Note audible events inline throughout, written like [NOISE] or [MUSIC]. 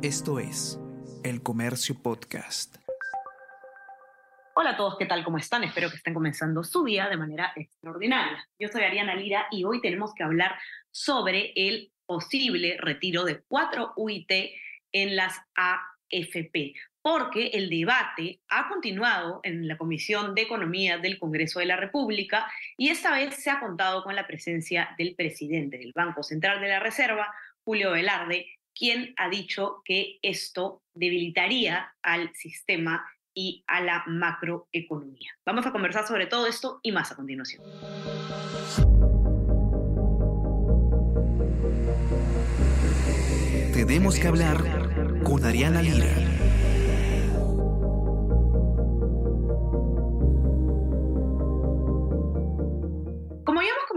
Esto es El Comercio Podcast. Hola a todos, ¿qué tal? ¿Cómo están? Espero que estén comenzando su día de manera extraordinaria. Yo soy Ariana Lira y hoy tenemos que hablar sobre el posible retiro de cuatro UIT en las AFP, porque el debate ha continuado en la Comisión de Economía del Congreso de la República y esta vez se ha contado con la presencia del presidente del Banco Central de la Reserva, Julio Velarde, quien ha dicho que esto debilitaría al sistema y a la macroeconomía. Vamos a conversar sobre todo esto y más a continuación. Tenemos que hablar con Ariana Lira.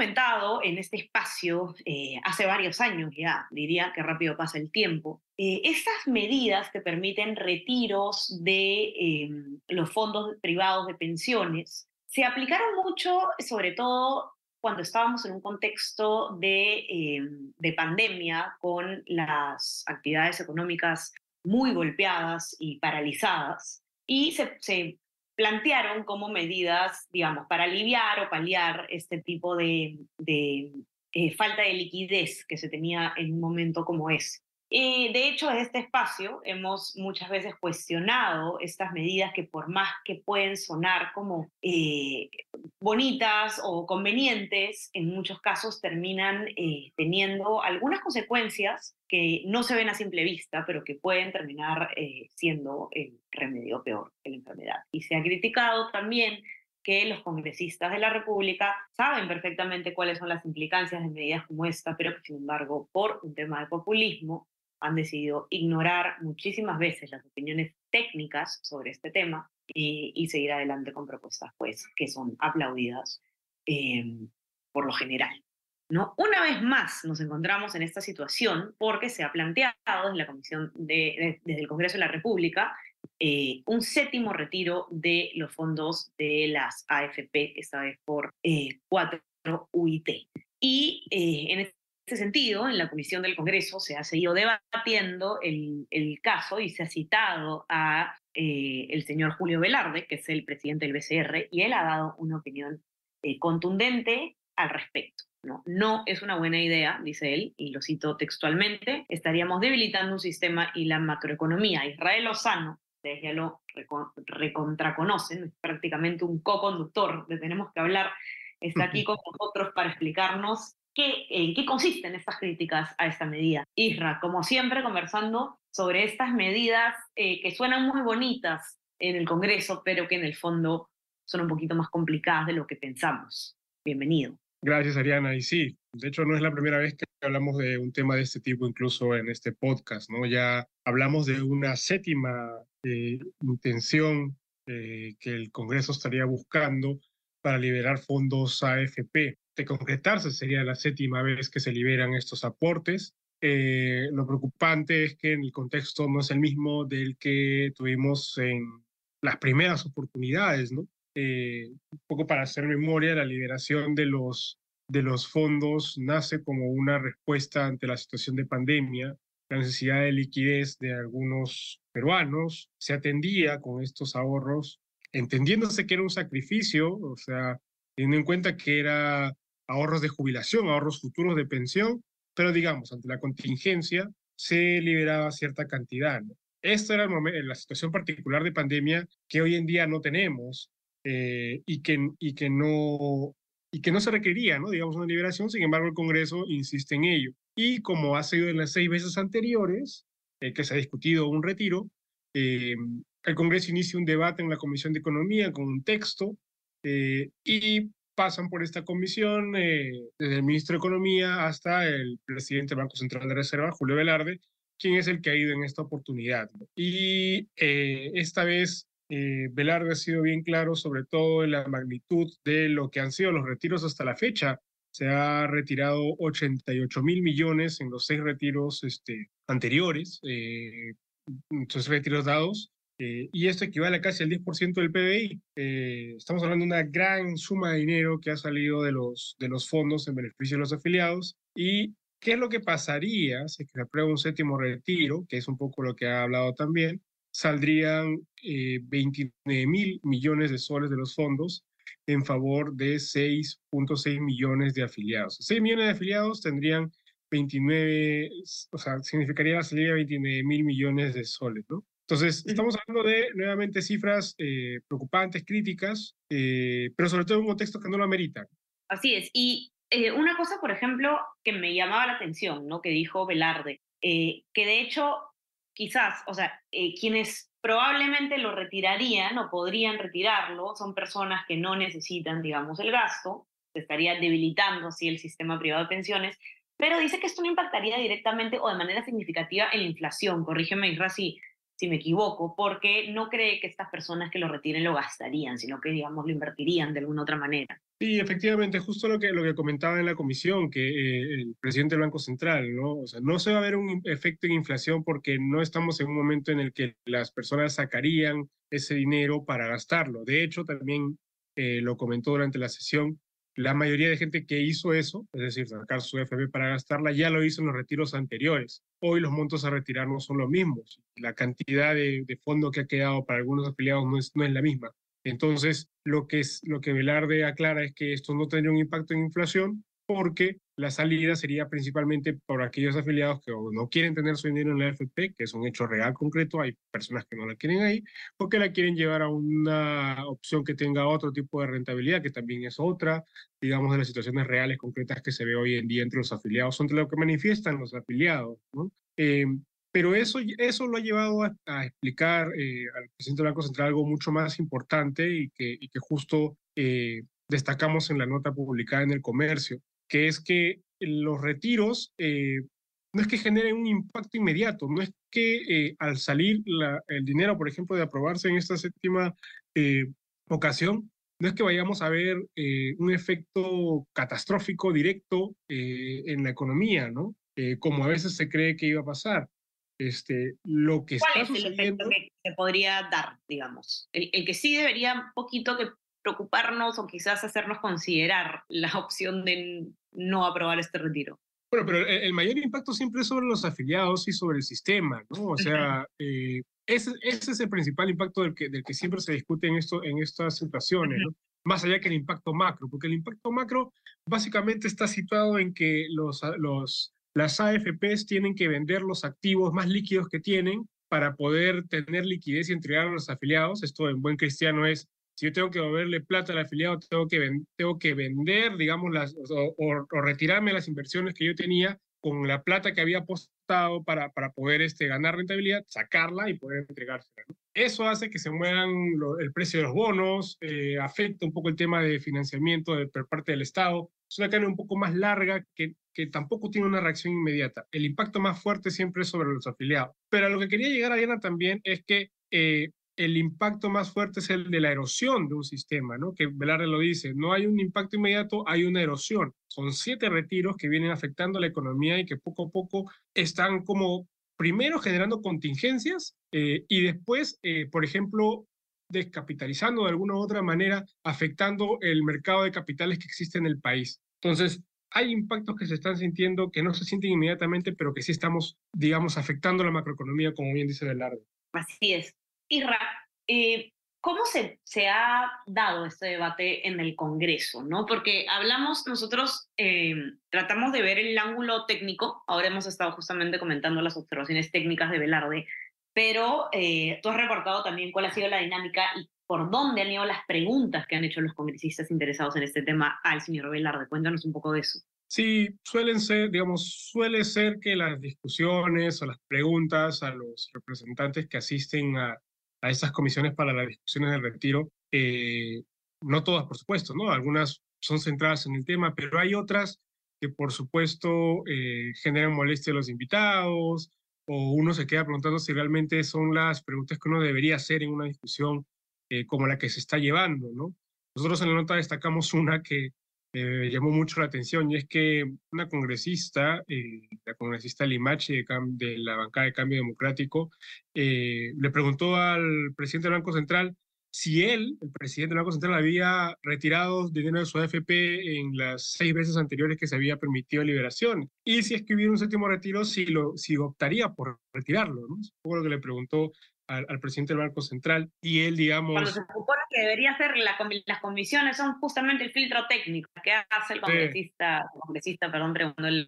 Comentado en este espacio eh, hace varios años ya, diría que rápido pasa el tiempo, eh, estas medidas que permiten retiros de em, los fondos privados de pensiones se aplicaron mucho, sobre todo cuando estábamos en un contexto de, em, de pandemia con las actividades económicas muy golpeadas y paralizadas, y se, se plantearon como medidas, digamos, para aliviar o paliar este tipo de, eh, falta de liquidez que se tenía en un momento como ese. Eh, de hecho, en este espacio hemos muchas veces cuestionado estas medidas que por más que pueden sonar como eh, bonitas o convenientes, en muchos casos terminan eh, teniendo algunas consecuencias que no se ven a simple vista, pero que pueden terminar siendo el remedio peor que la enfermedad. Y se ha criticado también que los congresistas de la República saben perfectamente cuáles son las implicancias de medidas como esta, pero que sin embargo, por un tema de populismo, han decidido ignorar muchísimas veces las opiniones técnicas sobre este tema y, seguir adelante con propuestas pues, que son aplaudidas em, por lo general. ¿no? Una vez más nos encontramos en esta situación porque se ha planteado desde la Comisión de, desde el Congreso de la República eh, un séptimo retiro de los fondos de las AFP, esta vez por eh, cuatro UIT. Y eh, en este sentido, en la Comisión del Congreso se ha seguido debatiendo el, caso y se ha citado a eh, el señor Julio Velarde, que es el presidente del BCR, y él ha dado una opinión eh, contundente al respecto. ¿no? no es una buena idea, dice él, y lo cito textualmente, estaríamos debilitando un sistema y la macroeconomía. Israel Lozano, ustedes ya lo recontraconocen, es prácticamente un co-conductor de Tenemos que hablar, está aquí con nosotros para explicarnos ¿Qué, ¿En qué consisten estas críticas a esta medida? Isra, como siempre, conversando sobre estas medidas eh, que suenan muy bonitas en el Congreso, pero que en el fondo son un poquito más complicadas de lo que pensamos. Bienvenido. Gracias, Ariana. Y sí, de hecho no es la primera vez que hablamos de un tema de este tipo, incluso en este podcast, ¿no? Ya hablamos de una séptima eh, intención eh, que el Congreso estaría buscando para liberar fondos AFP de concretarse, sería la séptima vez que se liberan estos aportes. Eh, lo preocupante es que en el contexto no es el mismo del que tuvimos en las primeras oportunidades, ¿no? Un poco para hacer memoria, la liberación de los, de los fondos nace como una respuesta ante la situación de pandemia, la necesidad de liquidez de algunos peruanos. Se atendía con estos ahorros, entendiéndose que era un sacrificio, o sea, teniendo en cuenta que era ahorros de jubilación, ahorros futuros de pensión, pero digamos, ante la contingencia se liberaba cierta cantidad. Esta era la situación particular de pandemia que hoy en día no tenemos eh, y, que, y, que no, y que no se requería, ¿no? digamos, una liberación, sin embargo el Congreso insiste en ello. Y como ha sido en las seis veces anteriores eh, que se ha discutido un retiro, eh, el Congreso inicia un debate en la Comisión de Economía con un texto y pasan por esta comisión, eh, desde el ministro de Economía hasta el presidente del Banco Central de Reserva, Julio Velarde, quien es el que ha ido en esta oportunidad. Y eh, esta vez eh, Velarde ha sido bien claro sobre todo en la magnitud de lo que han sido los retiros hasta la fecha. Se ha retirado 88 mil millones en los seis retiros este, anteriores, eh, entonces retiros dados, eh, y esto equivale a casi al 10% del PBI. Eh, estamos hablando de una gran suma de dinero que ha salido de los, de los fondos en beneficio de los afiliados y ¿qué es lo que pasaría si se aprueba un séptimo retiro, que es un poco lo que ha hablado también? Saldrían 29 eh, mil millones de soles de los fondos en favor de 6.6 millones de afiliados. 6 millones de afiliados tendrían 29, o sea, significaría la salida de 29 mil millones de soles, ¿no? Entonces, estamos hablando de nuevamente cifras eh, preocupantes, críticas, eh, pero sobre todo en un contexto que no lo amerita. Así es. Y eh, una cosa, por ejemplo, que me llamaba la atención, ¿no? Que dijo Velarde, que de hecho, quizás, o sea, quienes probablemente lo retirarían o podrían retirarlo son personas que no necesitan, digamos, el gasto, se estaría debilitando así el sistema privado de pensiones, pero dice que esto no impactaría directamente o de manera significativa en la inflación. Corrígeme, Isra, si, si me equivoco, porque no cree que estas personas que lo retiren lo gastarían, sino que, digamos, lo invertirían de alguna otra manera. Sí, efectivamente, justo lo que, lo que comentaba en la comisión, que eh, el presidente del Banco Central, ¿no? O sea, no se va a ver un efecto en inflación porque no estamos en un momento en el que las personas sacarían ese dinero para gastarlo. De hecho, también eh, lo comentó durante la sesión, la mayoría de gente que hizo eso, es decir, sacar su FP para gastarla, ya lo hizo en los retiros anteriores. Hoy los montos a retirar no son los mismos. La cantidad de, de fondo que ha quedado para algunos afiliados no es, no es la misma. Entonces, lo que, es, lo que Velarde aclara es que esto no tendría un impacto en inflación porque la salida sería principalmente por aquellos afiliados que no quieren tener su dinero en la AFP, que es un hecho real concreto, hay personas que no la quieren ahí, o que la quieren llevar a una opción que tenga otro tipo de rentabilidad, que también es otra, digamos, de las situaciones reales concretas que se ve hoy en día entre los afiliados, entre lo que manifiestan los afiliados. ¿no? Eh, pero eso, eso lo ha llevado a, explicar eh, al presidente del Banco Central algo mucho más importante y que, y que justo eh, destacamos en la nota publicada en el comercio, que es que los retiros eh, no es que generen un impacto inmediato, no es que al salir el dinero, por ejemplo, de aprobarse en esta séptima ocasión, no es que vayamos a ver un efecto catastrófico directo en la economía, ¿no? como a veces se cree que iba a pasar. Este, lo que ¿Cuál es el efecto que se podría dar, digamos? El, que sí debería un poquito que preocuparnos o quizás hacernos considerar la [LAUGHS] opción de no aprobar este retiro. Bueno, pero el, mayor impacto siempre es sobre los afiliados y sobre el sistema, ¿no? O sea, [LAUGHS] eh, ese, ese, es el principal impacto del que, del que siempre se discute en, esto, en estas situaciones, ¿no? Más allá que el impacto macro, porque el impacto macro básicamente está situado en que los, los las AFPs tienen que vender los activos más líquidos que tienen para poder tener liquidez y entregar a los afiliados. Esto en buen cristiano es, si yo tengo que moverle plata al afiliado, tengo que, tengo que vender, digamos, las, o, retirarme las inversiones que yo tenía con la plata que había apostado para, para poder este, ganar rentabilidad, sacarla y poder entregársela. Eso hace que se muevan el precio de los bonos, eh, afecta un poco el tema de financiamiento de, por parte del Estado. Es una cadena un poco más larga que que tampoco tiene una reacción inmediata. El impacto más fuerte siempre es sobre los afiliados. Pero a lo que quería llegar, Diana, también es que eh, el impacto más fuerte es el de la erosión de un sistema, ¿no? Que Velarde lo dice, no hay un impacto inmediato, hay una erosión. Son siete retiros que vienen afectando la economía y que poco a poco están como, primero generando contingencias eh, y después, eh, por ejemplo, descapitalizando de alguna u otra manera, afectando el mercado de capitales que existe en el país. Entonces, hay impactos que se están sintiendo que no se sienten inmediatamente, pero que sí estamos, digamos, afectando la macroeconomía, como bien dice Belardo. Así es. Irra, eh, ¿cómo se, se ha dado este debate en el Congreso? ¿no? Porque hablamos, nosotros eh, tratamos de ver el ángulo técnico, ahora hemos estado justamente comentando las observaciones técnicas de Velarde, pero eh, tú has reportado también cuál ha sido la dinámica y por dónde han ido las preguntas que han hecho los congresistas interesados en este tema al señor Velarde. Cuéntanos un poco de eso. Sí, suelen ser, digamos, suele ser que las discusiones o las preguntas a los representantes que asisten a, a estas comisiones para las discusiones del retiro, eh, no todas, por supuesto, ¿no? Algunas son centradas en el tema, pero hay otras que, por supuesto, eh, generan molestia a los invitados, o uno se queda preguntando si realmente son las preguntas que uno debería hacer en una discusión eh, como la que se está llevando, ¿no? Nosotros en la nota destacamos una que eh, llamó mucho la atención y es que una congresista, eh, la congresista Limache de, de, la bancada de Cambio Democrático, le preguntó al presidente del Banco Central si él, el presidente del Banco Central, había retirado dinero de su AFP en las seis veces anteriores que se había permitido liberación. Y si es que hubiera un séptimo retiro, si, lo, si optaría por retirarlo. ¿no? Es lo que le preguntó al, presidente del Banco Central y él, digamos... Cuando se supone que debería ser, las comisiones son justamente el filtro técnico que hace el congresista, congresista perdón, preguntándole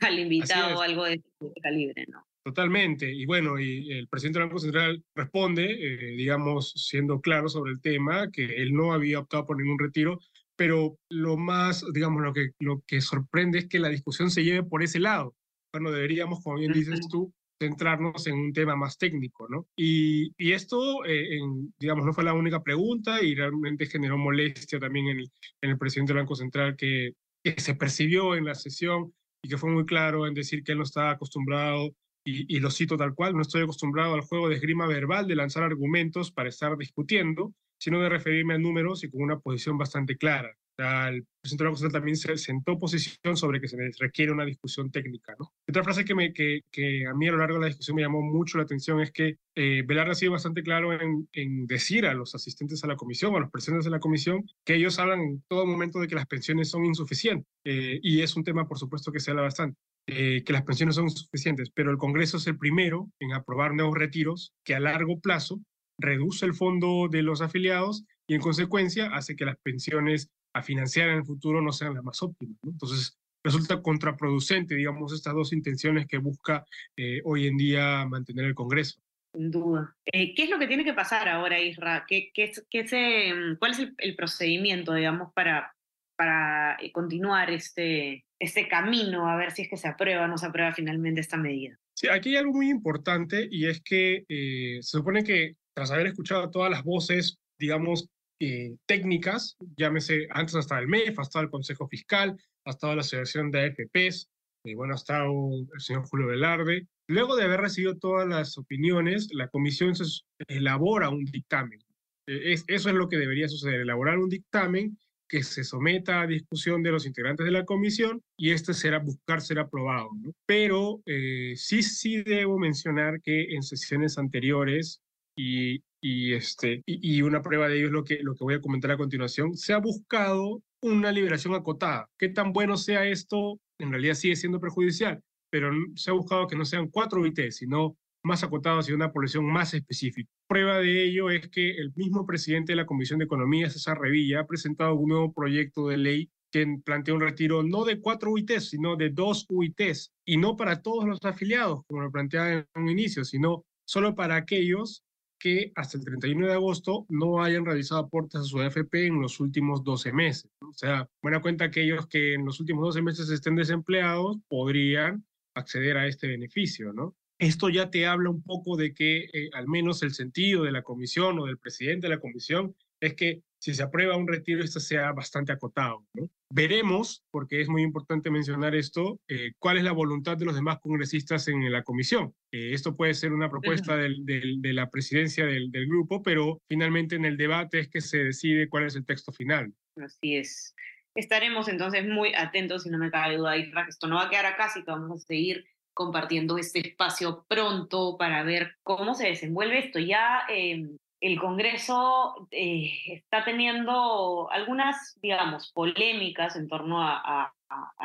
al invitado algo de este calibre, ¿no? Totalmente. Y bueno, y el presidente del Banco Central responde, eh, digamos, siendo claro sobre el tema, que él no había optado por ningún retiro, pero lo más, digamos, lo que, lo que sorprende es que la discusión se lleve por ese lado. Bueno, deberíamos, como bien dices tú, centrarnos en un tema más técnico, ¿no? Y, y esto, eh, en, digamos, no fue la única pregunta y realmente generó molestia también en el, en el presidente del Banco Central que, que se percibió en la sesión y que fue muy claro en decir que él no estaba acostumbrado y, lo cito tal cual, no estoy acostumbrado al juego de esgrima verbal de lanzar argumentos para estar discutiendo, sino de referirme a números y con una posición bastante clara. El presidente de la Constitución también se sentó posición sobre que se requiere una discusión técnica. ¿no? Otra frase que, me, que, que, a mí a lo largo de la discusión me llamó mucho la atención es que eh, Velarde ha sido bastante claro en, en, decir a los asistentes a la comisión, a los presidentes de la comisión, que ellos hablan en todo momento de que las pensiones son insuficientes. Eh, y es un tema, por supuesto, que se habla bastante. Eh, que las pensiones son insuficientes, pero el Congreso es el primero en aprobar nuevos retiros que a largo plazo reduce el fondo de los afiliados y en consecuencia hace que las pensiones a financiar en el futuro no sean las más óptimas. Entonces resulta contraproducente, digamos, estas dos intenciones que busca eh, hoy en día mantener el Congreso. Sin duda. Eh, ¿Qué es lo que tiene que pasar ahora, Isra? ¿Qué, qué, qué ¿Cuál es el, el, procedimiento, digamos, para, para continuar este, este camino a ver si es que se aprueba o no se aprueba finalmente esta medida. Sí, aquí hay algo muy importante y es que eh, se supone que tras haber escuchado todas las voces, digamos, eh, técnicas, llámese antes hasta el MEF, ha estado el Consejo Fiscal, ha estado la Asociación de AFPs, y bueno, ha estado el señor Julio Velarde. Luego de haber recibido todas las opiniones, la comisión se elabora un dictamen. Eh, es, eso es lo que debería suceder, elaborar un dictamen que se someta a discusión de los integrantes de la comisión y este será buscar ser aprobado. Pero eh, sí, sí debo mencionar que en sesiones anteriores y, y, este, y, una prueba de ello es lo que, lo que voy a comentar a continuación, se ha buscado una liberación acotada. Qué tan bueno sea esto, en realidad sigue siendo perjudicial, pero se ha buscado que no sean cuatro UIT, sino más acotados y una población más específica. Prueba de ello es que el mismo presidente de la Comisión de Economía, César Revilla, ha presentado un nuevo proyecto de ley que plantea un retiro no de cuatro UITs, sino de dos UITs, y no para todos los afiliados, como lo planteaba en un inicio, sino solo para aquellos que hasta el 31 de agosto no hayan realizado aportes a su AFP en los últimos 12 meses. O sea, buena cuenta aquellos que en los últimos 12 meses estén desempleados podrían acceder a este beneficio, ¿no? Esto ya te habla un poco de que eh, al menos el sentido de la comisión o del presidente de la comisión es que si se aprueba un retiro, esto sea bastante acotado. Veremos, porque es muy importante mencionar esto, eh, cuál es la voluntad de los demás congresistas en la comisión. Eh, esto puede ser una propuesta del, de la presidencia del, del, grupo, pero finalmente en el debate es que se decide cuál es el texto final. Así es. Estaremos entonces muy atentos, y no me cabe duda, Isra, que esto no va a quedar acá, sino que vamos a seguir compartiendo este espacio pronto para ver cómo se desenvuelve esto. Ya em, el Congreso eh, está teniendo algunas, digamos, polémicas en torno a,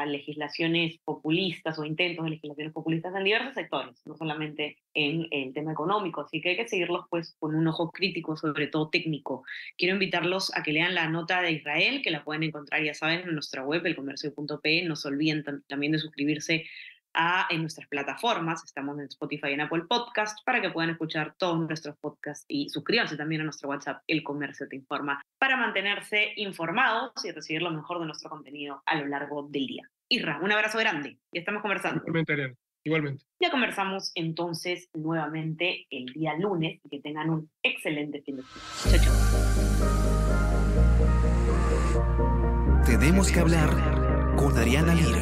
legislaciones populistas o intentos de legislaciones populistas en diversos sectores, no solamente en el tema económico, así que hay que seguirlos pues con un ojo crítico, sobre todo técnico. Quiero invitarlos a que lean la nota de Israel, que la pueden encontrar, ya saben, en nuestra web, elcomercio.pe, no se olviden también de suscribirse en nuestras plataformas. Estamos en Spotify y en Apple Podcast para que puedan escuchar todos nuestros podcasts y suscríbanse también a nuestro WhatsApp, El Comercio Te Informa, para mantenerse informados y recibir lo mejor de nuestro contenido a lo largo del día. Irra, un abrazo grande. Ya estamos conversando. Igualmente, Igualmente. Ya conversamos entonces nuevamente el día lunes y que tengan un excelente fin de semana. Chao, chao. Tenemos que hablar con Ariana Lira.